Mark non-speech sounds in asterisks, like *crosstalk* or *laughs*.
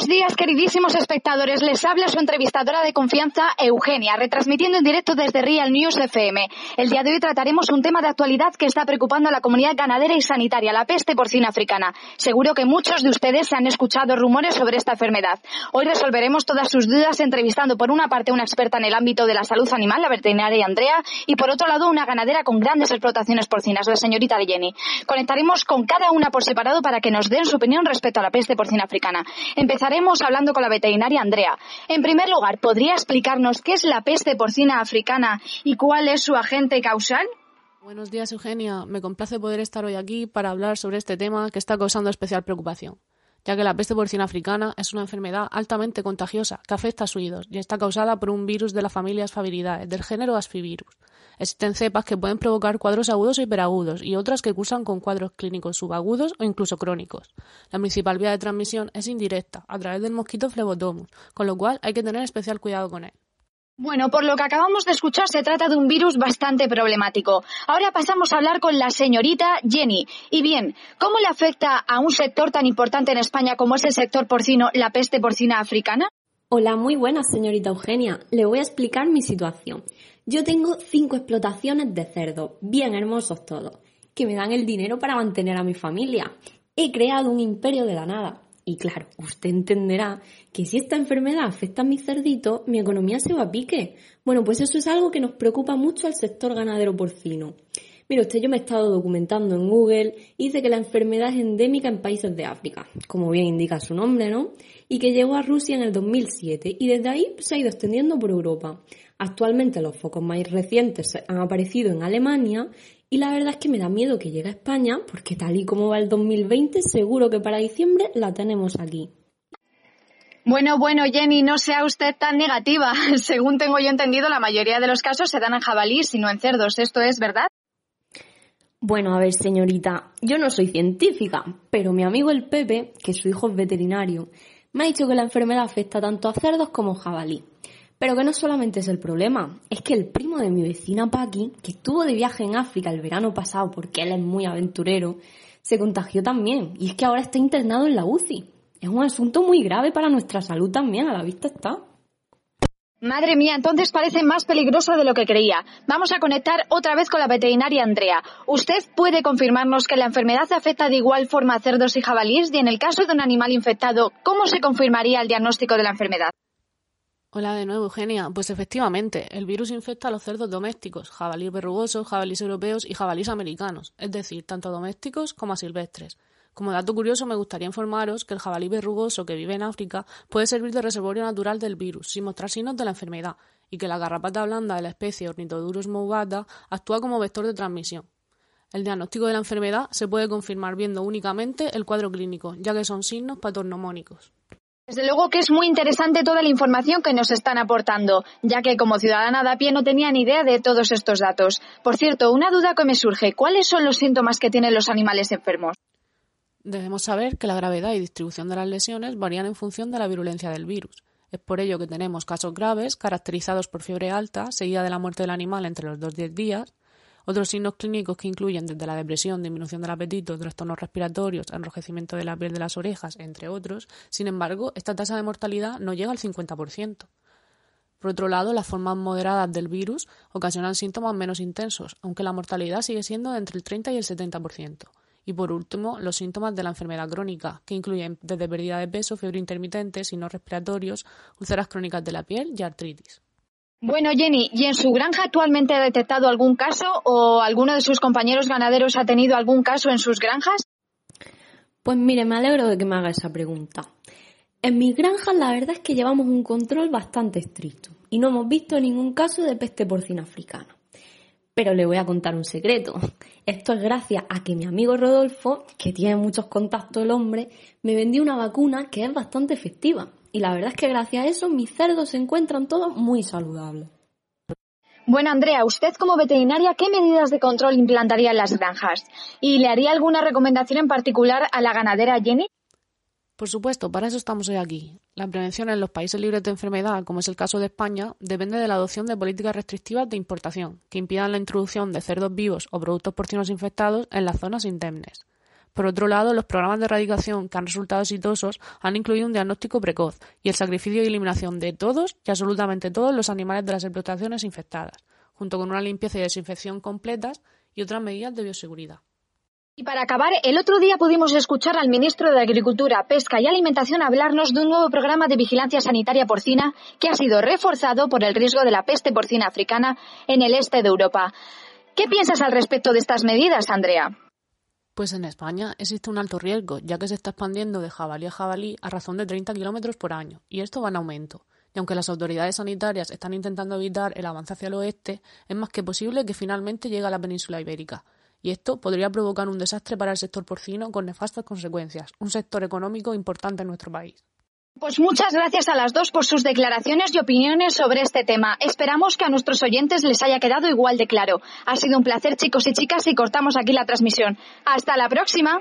Buenos días, queridísimos espectadores. Les habla su entrevistadora de confianza, Eugenia, retransmitiendo en directo desde Real News FM. El día de hoy trataremos un tema de actualidad que está preocupando a la comunidad ganadera y sanitaria, la peste porcina africana. Seguro que muchos de ustedes se han escuchado rumores sobre esta enfermedad. Hoy resolveremos todas sus dudas entrevistando por una parte a una experta en el ámbito de la salud animal, la veterinaria Andrea, y por otro lado una ganadera con grandes explotaciones porcinas, la señorita Jenny. Conectaremos con cada una por separado para que nos den su opinión respecto a la peste porcina africana. Empezaremos hablando con la veterinaria Andrea. En primer lugar, ¿podría explicarnos qué es la peste porcina africana y cuál es su agente causal? Buenos días, Eugenia. Me complace poder estar hoy aquí para hablar sobre este tema que está causando especial preocupación, ya que la peste porcina africana es una enfermedad altamente contagiosa que afecta a suidos y está causada por un virus de la familia Asfaviridae, del género Asfivirus. Existen cepas que pueden provocar cuadros agudos o hiperagudos y otras que cursan con cuadros clínicos subagudos o incluso crónicos. La principal vía de transmisión es indirecta, a través del mosquito Phlebotomus, con lo cual hay que tener especial cuidado con él. Bueno, por lo que acabamos de escuchar, se trata de un virus bastante problemático. Ahora pasamos a hablar con la señorita Jenny. Y bien, ¿cómo le afecta a un sector tan importante en España como es el sector porcino la peste porcina africana? Hola, muy buenas, señorita Eugenia. Le voy a explicar mi situación. Yo tengo cinco explotaciones de cerdos, bien hermosos todos, que me dan el dinero para mantener a mi familia. He creado un imperio de la nada. Y claro, usted entenderá que si esta enfermedad afecta a mis cerditos, mi economía se va a pique. Bueno, pues eso es algo que nos preocupa mucho al sector ganadero porcino. Mire usted, yo me he estado documentando en Google y dice que la enfermedad es endémica en países de África, como bien indica su nombre, ¿no? Y que llegó a Rusia en el 2007 y desde ahí se ha ido extendiendo por Europa. Actualmente los focos más recientes han aparecido en Alemania y la verdad es que me da miedo que llegue a España porque tal y como va el 2020 seguro que para diciembre la tenemos aquí. Bueno, bueno, Jenny, no sea usted tan negativa. *laughs* Según tengo yo entendido, la mayoría de los casos se dan en jabalíes y no en cerdos. ¿Esto es verdad? Bueno, a ver, señorita, yo no soy científica, pero mi amigo el Pepe, que su hijo es veterinario, me ha dicho que la enfermedad afecta tanto a cerdos como a jabalí. Pero que no solamente es el problema, es que el primo de mi vecina Paqui, que estuvo de viaje en África el verano pasado porque él es muy aventurero, se contagió también y es que ahora está internado en la UCI. Es un asunto muy grave para nuestra salud también, a la vista está. Madre mía, entonces parece más peligroso de lo que creía. Vamos a conectar otra vez con la veterinaria Andrea. ¿Usted puede confirmarnos que la enfermedad afecta de igual forma a cerdos y jabalíes? Y en el caso de un animal infectado, ¿cómo se confirmaría el diagnóstico de la enfermedad? Hola de nuevo, Eugenia. Pues efectivamente, el virus infecta a los cerdos domésticos, jabalíes verrugosos, jabalíes europeos y jabalíes americanos, es decir, tanto domésticos como a silvestres. Como dato curioso, me gustaría informaros que el jabalí verrugoso que vive en África puede servir de reservorio natural del virus sin mostrar signos de la enfermedad y que la garrapata blanda de la especie Ornithodurus movata actúa como vector de transmisión. El diagnóstico de la enfermedad se puede confirmar viendo únicamente el cuadro clínico, ya que son signos patornomónicos. Desde luego que es muy interesante toda la información que nos están aportando, ya que como ciudadana de a pie no tenía ni idea de todos estos datos. Por cierto, una duda que me surge, ¿cuáles son los síntomas que tienen los animales enfermos? Debemos saber que la gravedad y distribución de las lesiones varían en función de la virulencia del virus. Es por ello que tenemos casos graves, caracterizados por fiebre alta, seguida de la muerte del animal entre los 2-10 días, otros signos clínicos que incluyen desde la depresión, disminución del apetito, trastornos respiratorios, enrojecimiento de la piel de las orejas, entre otros. Sin embargo, esta tasa de mortalidad no llega al 50%. Por otro lado, las formas moderadas del virus ocasionan síntomas menos intensos, aunque la mortalidad sigue siendo entre el 30 y el 70%. Y por último, los síntomas de la enfermedad crónica, que incluyen desde pérdida de peso, fiebre intermitente, signos respiratorios, úlceras crónicas de la piel y artritis. Bueno, Jenny, ¿y en su granja actualmente ha detectado algún caso o alguno de sus compañeros ganaderos ha tenido algún caso en sus granjas? Pues mire, me alegro de que me haga esa pregunta. En mis granjas la verdad es que llevamos un control bastante estricto y no hemos visto ningún caso de peste porcina africana. Pero le voy a contar un secreto. Esto es gracias a que mi amigo Rodolfo, que tiene muchos contactos el hombre, me vendió una vacuna que es bastante efectiva. Y la verdad es que gracias a eso mis cerdos se encuentran todos muy saludables. Bueno, Andrea, usted como veterinaria, ¿qué medidas de control implantaría en las granjas? ¿Y le haría alguna recomendación en particular a la ganadera Jenny? Por supuesto, para eso estamos hoy aquí. La prevención en los países libres de enfermedad, como es el caso de España, depende de la adopción de políticas restrictivas de importación, que impidan la introducción de cerdos vivos o productos porcinos infectados en las zonas indemnes. Por otro lado, los programas de erradicación que han resultado exitosos han incluido un diagnóstico precoz y el sacrificio y eliminación de todos y absolutamente todos los animales de las explotaciones infectadas, junto con una limpieza y desinfección completas y otras medidas de bioseguridad. Y para acabar, el otro día pudimos escuchar al ministro de Agricultura, Pesca y Alimentación hablarnos de un nuevo programa de vigilancia sanitaria porcina que ha sido reforzado por el riesgo de la peste porcina africana en el este de Europa. ¿Qué piensas al respecto de estas medidas, Andrea? Pues en España existe un alto riesgo, ya que se está expandiendo de jabalí a jabalí a razón de 30 kilómetros por año, y esto va en aumento. Y aunque las autoridades sanitarias están intentando evitar el avance hacia el oeste, es más que posible que finalmente llegue a la península ibérica. Y esto podría provocar un desastre para el sector porcino con nefastas consecuencias, un sector económico importante en nuestro país. Pues muchas gracias a las dos por sus declaraciones y opiniones sobre este tema. Esperamos que a nuestros oyentes les haya quedado igual de claro. Ha sido un placer, chicos y chicas, y cortamos aquí la transmisión. Hasta la próxima.